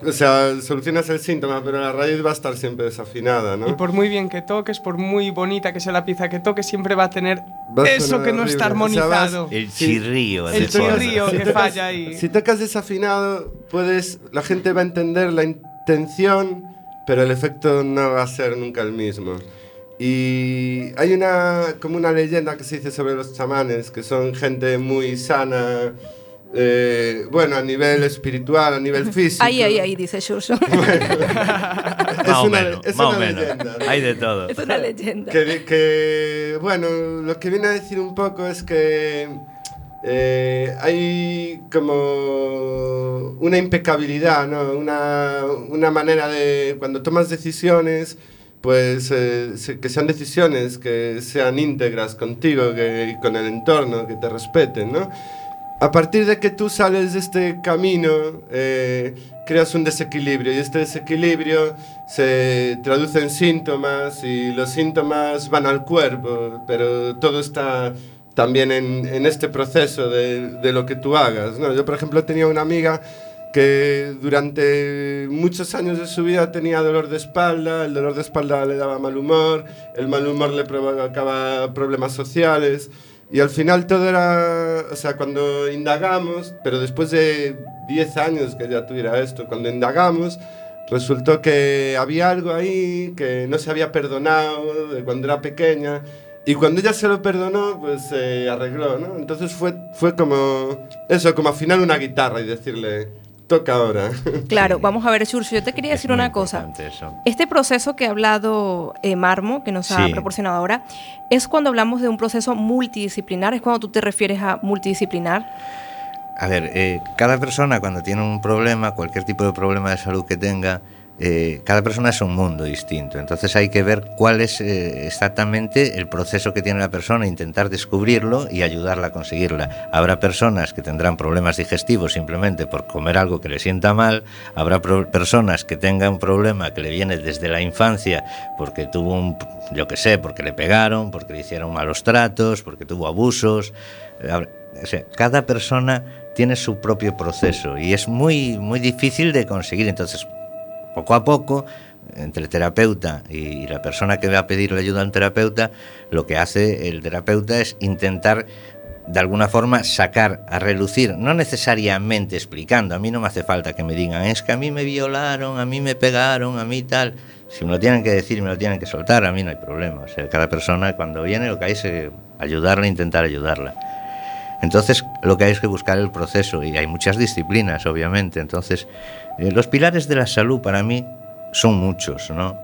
O sea, solucionas el síntoma, pero la raíz va a estar siempre desafinada, ¿no? Y por muy bien que toques, por muy bonita que sea la pieza que toques, siempre va a tener Va a eso que no horrible. está O sea, armonizado. El Sí. chirrío. El chirrío que tocas- falla ahí. Si tocas desafinado, puedes, la gente va a entender la intención, pero el efecto no va a ser nunca el mismo. Y hay una, como una leyenda que se dice sobre los chamanes, que son gente muy sana, eh, bueno, a nivel espiritual, a nivel físico. Ahí, ahí, ahí, dice Shusho. Es Más o una- menos, es más o una menos. leyenda, ¿no? Hay de todo. es una leyenda. Que, que, bueno, lo que viene a decir un poco es que eh, hay como una impecabilidad, ¿no? Una, una manera de, cuando tomas decisiones, pues eh, que sean decisiones que sean íntegras contigo, que, con el entorno, que te respeten, ¿no? A partir de que tú sales de este camino, eh, creas un desequilibrio y este desequilibrio se traduce en síntomas y los síntomas van al cuerpo, pero todo está también en, este proceso de, de lo que tú hagas. ¿no? Yo, por ejemplo, tenía una amiga que durante muchos años de su vida tenía dolor de espalda, el dolor de espalda le daba mal humor, el mal humor le provocaba problemas sociales y al final todo era, o sea, cuando indagamos, pero después de 10 años que ya tuviera esto, cuando indagamos, resultó que había algo ahí que no se había perdonado de cuando era pequeña y cuando ella se lo perdonó, pues se arregló, ¿no? Entonces fue, fue como eso, como afinar una guitarra y decirle, toca ahora. Claro, vamos a ver, Shusho, yo te quería Es decir una cosa. eso. Este proceso que ha hablado eh, Marmo, que nos ha proporcionado ahora, es cuando hablamos de un proceso multidisciplinar, es cuando tú te refieres a multidisciplinar. A ver, eh, cada persona cuando tiene un problema, cualquier tipo de problema de salud que tenga, eh, cada persona es un mundo distinto. Entonces hay que ver cuál es eh, exactamente el proceso que tiene la persona, intentar descubrirlo y ayudarla a conseguirla. Habrá personas que tendrán problemas digestivos simplemente por comer algo que le sienta mal. Habrá personas que tengan un problema que le viene desde la infancia porque tuvo un, yo qué sé, porque le pegaron, porque le hicieron malos tratos, porque tuvo abusos. O sea, cada persona tiene su propio proceso y es muy, muy difícil de conseguir. Entonces, poco a poco, entre el terapeuta y, la persona que va a pedirle ayuda al terapeuta, lo que hace el terapeuta es intentar de alguna forma sacar a relucir, no necesariamente explicando, a mí no me hace falta que me digan, es que a mí me violaron, a mí me pegaron, a mí tal. Si me lo tienen que decir, me lo tienen que soltar, a mí no hay problema. O sea, cada persona cuando viene lo que hay es eh, ayudarla, intentar ayudarla. Entonces, lo que hay es que buscar el proceso y hay muchas disciplinas, obviamente. Entonces, eh, los pilares de la salud para mí son muchos, ¿no?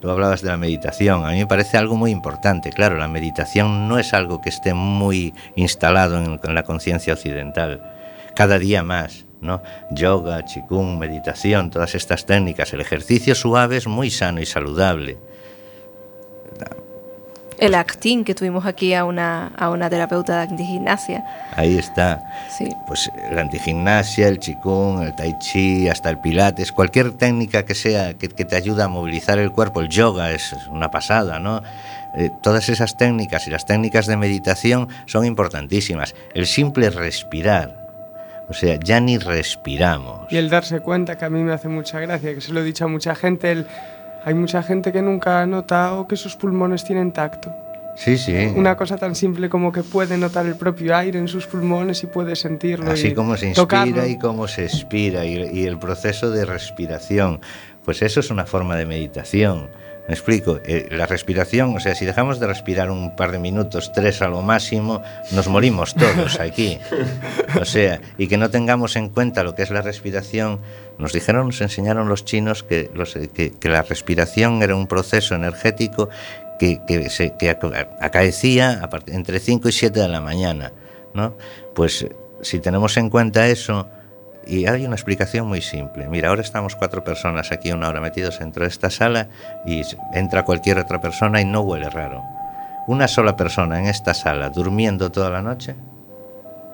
Tú hablabas de la meditación, a mí me parece algo muy importante. Claro, la meditación no es algo que esté muy instalado en, en la conciencia occidental. Cada día más, ¿no? Yoga, chikung, meditación, todas estas técnicas. El ejercicio suave es muy sano y saludable. El acting que tuvimos aquí a una, a una terapeuta de gimnasia. Ahí está. Sí. Pues la antigimnasia, el chikung, el tai chi, hasta el pilates, cualquier técnica que sea que, que te ayude a movilizar el cuerpo, el yoga es una pasada, ¿no? Eh, todas esas técnicas y las técnicas de meditación son importantísimas. El simple respirar, o sea, ya ni respiramos. Y el darse cuenta, que a mí me hace mucha gracia, que se lo he dicho a mucha gente, el- hay mucha gente que nunca ha notado que sus pulmones tienen tacto. Sí, sí. Una cosa tan simple como que puede notar el propio aire en sus pulmones y puede sentirlo. Así y como se inspira tocarlo. y como se expira, y, y el proceso de respiración, pues eso es una forma de meditación. Me explico, Eh, la respiración, o sea, si dejamos de respirar un par de minutos, tres a lo máximo, nos morimos todos aquí. O sea, y que no tengamos en cuenta lo que es la respiración. Nos dijeron, nos enseñaron los chinos que, los- que, que la respiración era un proceso energético que, que, acaecía entre 5 y 7 de la mañana. ¿no? Pues eh, si tenemos en cuenta eso, y hay una explicación muy simple. Mira, ahora estamos cuatro personas aquí una hora metidos dentro de esta sala y entra cualquier otra persona y no huele raro. Una sola persona en esta sala durmiendo toda la noche,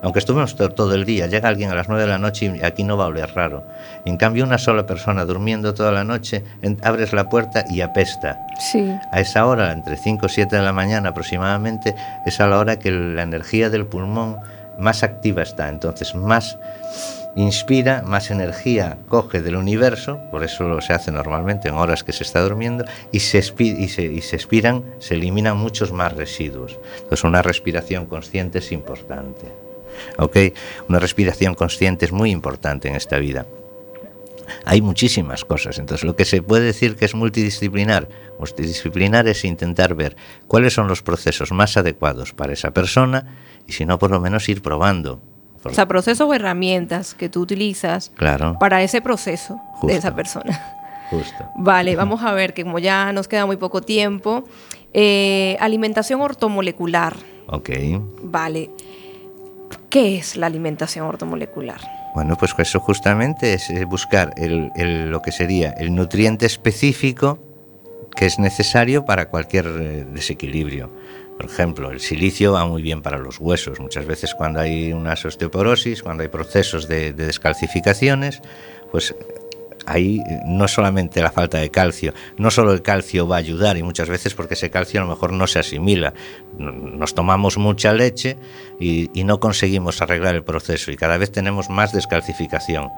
aunque estuvimos to- todo el día, llega alguien a las 9 de la noche y aquí no va a oler raro. En cambio, una sola persona durmiendo toda la noche, abres la puerta y apesta. Sí. A esa hora, entre 5 o 7 de la mañana aproximadamente, es a la hora que la energía del pulmón más activa está. Entonces, más inspira, más energía coge del universo, por eso se hace normalmente en horas que se está durmiendo, y se, y se, y se expiran, se eliminan muchos más residuos. Entonces, una respiración consciente es importante. ¿Ok? Una respiración consciente es muy importante en esta vida. Hay muchísimas cosas, entonces lo que se puede decir que es multidisciplinar, multidisciplinar es intentar ver cuáles son los procesos más adecuados para esa persona y si no, por lo menos ir probando. O sea, procesos o herramientas que tú utilizas Claro, para ese proceso Justo. de esa persona. justo. Vale, vamos a ver que como ya nos queda muy poco tiempo, eh, alimentación ortomolecular. Ok. Vale. ¿Qué es la alimentación ortomolecular? Bueno, pues eso justamente es buscar el- el- lo que sería el nutriente específico que es necesario para cualquier eh, desequilibrio. Por ejemplo, el silicio va muy bien para los huesos. Muchas veces cuando hay unas osteoporosis, cuando hay procesos de, de descalcificaciones, pues ahí eh, no solamente la falta de calcio, no solo el calcio va a ayudar y muchas veces porque ese calcio a lo mejor no se asimila. Nos tomamos mucha leche y, y no conseguimos arreglar el proceso y cada vez tenemos más descalcificación.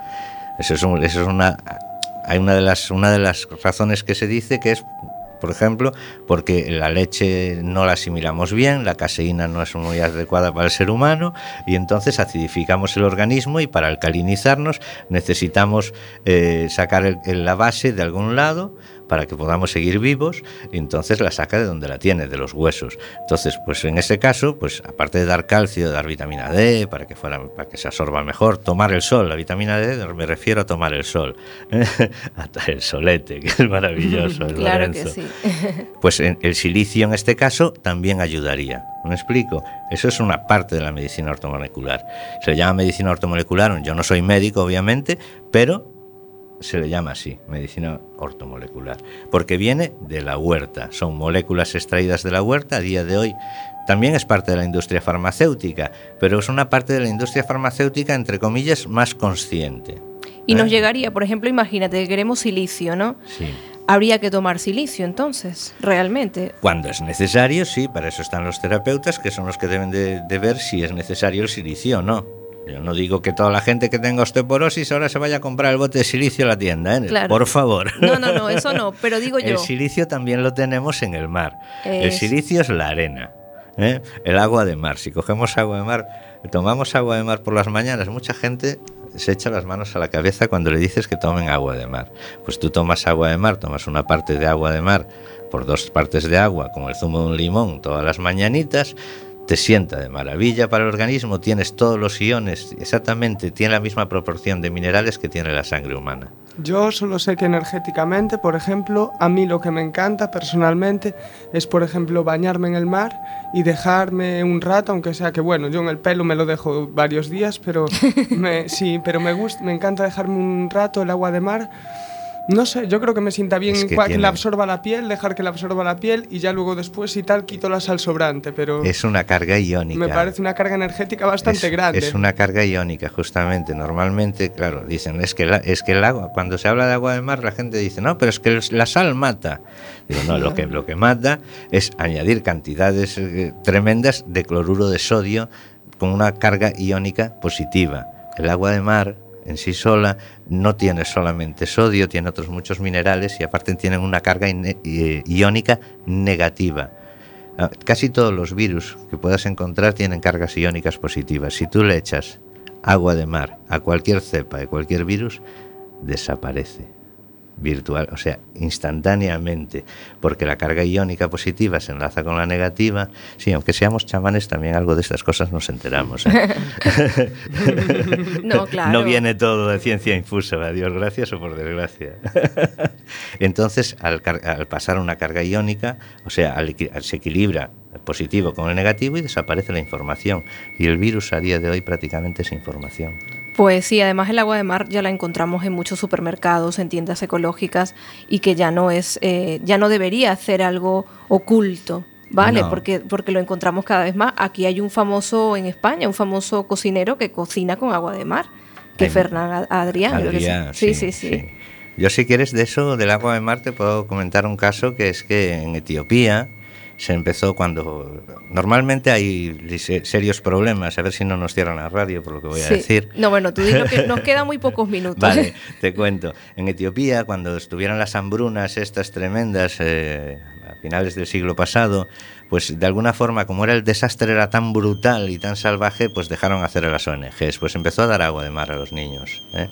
Eso es, un- eso es una, hay una de las una de las razones que se dice que es por ejemplo, porque la leche no la asimilamos bien, la caseína no es muy adecuada para el ser humano y entonces acidificamos el organismo y para alcalinizarnos necesitamos eh, sacar el- la base de algún lado para que podamos seguir vivos y entonces la saca de donde la tiene, de los huesos. Entonces, pues en ese caso, pues aparte de dar calcio, dar vitamina D para que fuera para que se absorba mejor, tomar el sol, la vitamina D me refiero a tomar el sol, hasta el solete, que es maravilloso, el Claro que sí. Pues en- el silicio en este caso también ayudaría. ¿Me explico? Eso es una parte de la medicina ortomolecular. Se llama medicina ortomolecular. Yo no soy médico, obviamente, pero se le llama así, medicina ortomolecular. Porque viene de la huerta. Son moléculas extraídas de la huerta. A día de hoy también es parte de la industria farmacéutica, pero es una parte de la industria farmacéutica, entre comillas, más consciente. Y nos ¿Eh? llegaría, por ejemplo, imagínate que queremos silicio, ¿no? Sí. Habría que tomar silicio entonces, realmente. Cuando es necesario, sí, para eso están los terapeutas, que son los que deben de, de ver si es necesario el silicio o no. Yo no digo que toda la gente que tenga osteoporosis ahora se vaya a comprar el bote de silicio a la tienda, ¿eh? Claro. por favor. No, no, no, eso no, pero digo yo. El silicio también lo tenemos en el mar. El silicio es la arena, ¿eh? el agua de mar. Si cogemos agua de mar, tomamos agua de mar por las mañanas, mucha gente se echa las manos a la cabeza cuando le dices que tomen agua de mar. Pues tú tomas agua de mar, tomas una parte de agua de mar por dos partes de agua, con el zumo de un limón todas las mañanitas, te sienta de maravilla para el organismo, tienes todos los iones, exactamente, tiene la misma proporción de minerales que tiene la sangre humana. Yo solo sé que energéticamente, por ejemplo, a mí lo que me encanta personalmente es, por ejemplo, bañarme en el mar y dejarme un rato, aunque sea que, bueno, yo en el pelo me lo dejo varios días, pero me, sí, pero me gusta, me encanta dejarme un rato el agua de mar. No sé, yo creo que me sienta bien Es que tiene- la absorba la piel, dejar que la absorba la piel y ya luego después y tal quito la sal sobrante, pero Es una carga iónica. me parece una carga energética bastante es, grande. Es una carga iónica, justamente. Normalmente, claro, dicen, es que, la- es que el agua, cuando se habla de agua de mar, la gente dice, no, pero es que la sal mata. Digo, no, lo que, lo que mata es añadir cantidades eh, tremendas de cloruro de sodio con una carga iónica positiva. El agua de mar en sí sola no tiene solamente sodio, tiene otros muchos minerales y aparte tienen una carga i- iónica negativa. Ah, Casi todos los virus que puedas encontrar tienen cargas iónicas positivas. Si tú le echas agua de mar a cualquier cepa de cualquier virus, desaparece virtual, o sea, instantáneamente, porque la carga iónica positiva se enlaza con la negativa. Sí, aunque seamos chamanes, también algo de estas cosas nos enteramos. ¿eh? No, claro. No viene todo de ciencia infusa, a Dios gracias o por desgracia. Entonces, al, al pasar una carga iónica, o sea, al- se equilibra el positivo con el negativo y desaparece la información. Y el virus a día de hoy prácticamente es información. Pues sí, además el agua de mar ya la encontramos en muchos supermercados, en tiendas ecológicas y que ya no es, eh, ya no debería ser algo oculto Vale, No. porque, porque lo encontramos cada vez más. Aquí hay un famoso en España, un famoso cocinero que cocina con agua de mar, que Fernán Ad- Adrián. creo que sí. Adrián, sí, sí, sí. Yo si quieres de eso, del agua de mar, te puedo comentar un caso que es que en Etiopía se empezó cuando... Normalmente hay serios problemas, a ver si no nos cierran la radio por lo que voy a Sí. decir. No, bueno, tú dices que nos quedan muy pocos minutos. Vale, te cuento. En Etiopía, cuando estuvieron las hambrunas estas tremendas eh, a finales del siglo pasado, pues de alguna forma, como era el desastre era tan brutal y tan salvaje, pues dejaron hacer a las ONGs. Pues empezó a dar agua de mar a los niños. ¿eh?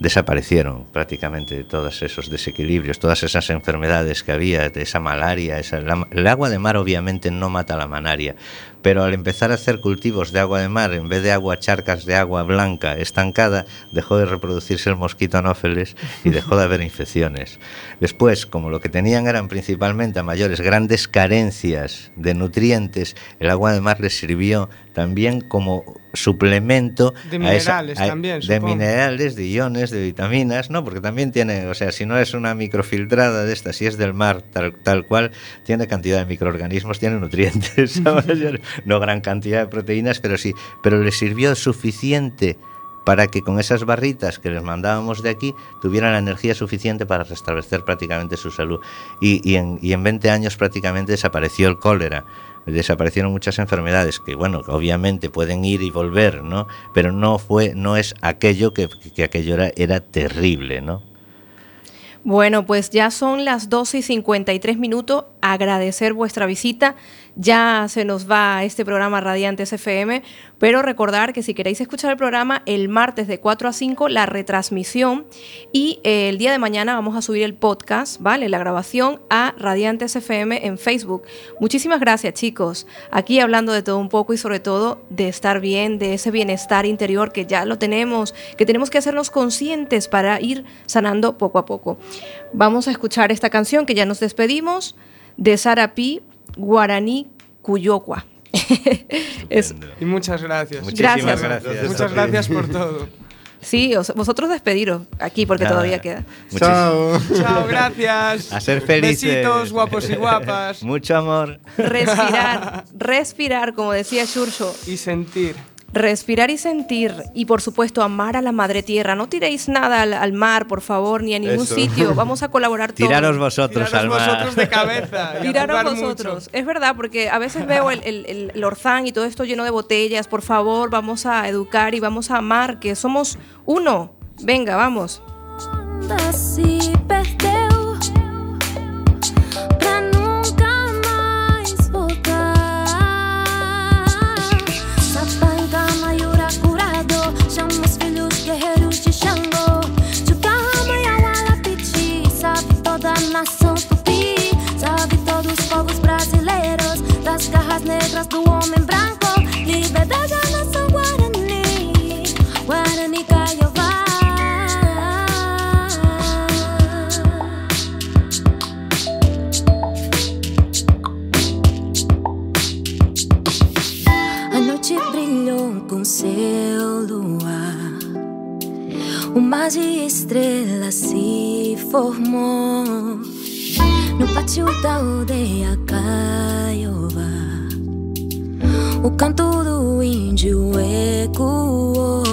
Desaparecieron prácticamente todos esos desequilibrios, todas esas enfermedades que había, esa malaria. Esa, la- el agua de mar obviamente no mata la malaria, pero al empezar a hacer cultivos de agua de mar, en vez de agua charcas de agua blanca estancada, dejó de reproducirse el mosquito anófeles y dejó de haber infecciones. Después, como lo que tenían eran principalmente a mayores grandes carencias de nutrientes, el agua de mar les sirvió también como suplemento De a esa- minerales a- también, de minerales, de iones, de vitaminas, ¿no? Porque también tiene, o sea, si no es una microfiltrada de esta, si es del mar tal, tal cual, tiene cantidad de microorganismos, tiene nutrientes. no gran cantidad de proteínas, pero sí, pero le sirvió suficiente para que con esas barritas que les mandábamos de aquí tuvieran la energía suficiente para restablecer prácticamente su salud. Y, y en, y en 20 años prácticamente desapareció el cólera, desaparecieron muchas enfermedades que, bueno, obviamente pueden ir y volver, ¿no? Pero no fue, no es aquello que, que aquello era, era terrible, ¿no? Bueno, pues ya son las 12 y 53 minutos. Agradecer vuestra visita. Ya se nos va este programa Radiantes FM, pero recordar que si queréis escuchar el programa el martes de 4 a 5, la retransmisión y eh, el día de mañana vamos a subir el podcast, ¿vale? La grabación a Radiantes FM en Facebook. Muchísimas gracias, chicos. Aquí hablando de todo un poco y sobre todo de estar bien, de ese bienestar interior que ya lo tenemos, que tenemos que hacernos conscientes para ir sanando poco a poco. Vamos a escuchar esta canción que ya nos despedimos de Sara Pi, Guaraní Cuyocua. Es- Y muchas gracias. Muchísimas Gracias. gracias. Muchas gracias por todo. sí, os- vosotros despediros aquí porque Nada. todavía queda. Muchis- Chao. Chao, gracias. A ser felices. Besitos, guapos y guapas. Mucho amor. Respirar, respirar, como decía Churcho, Y sentir. Respirar y sentir y por supuesto amar a la madre tierra. No tiréis nada al, al mar, por favor, ni a ningún Eso. sitio. Vamos a colaborar todos. Tiraros vosotros Tiraros al mar. vosotros de cabeza. Tiraros vosotros. mucho. Es verdad, porque a veces veo el, el, el- el Orzán y todo esto lleno de botellas. Por favor, vamos a educar y vamos a amar, que somos uno. Venga, vamos. Das garras negras do homem branco, liberdade à nação Guarani, Guarani Caiová. A noite brilhou com seu luar. O mar de estrelas se formou no pátio da aldeia Caiova. O canto do índio ecoou.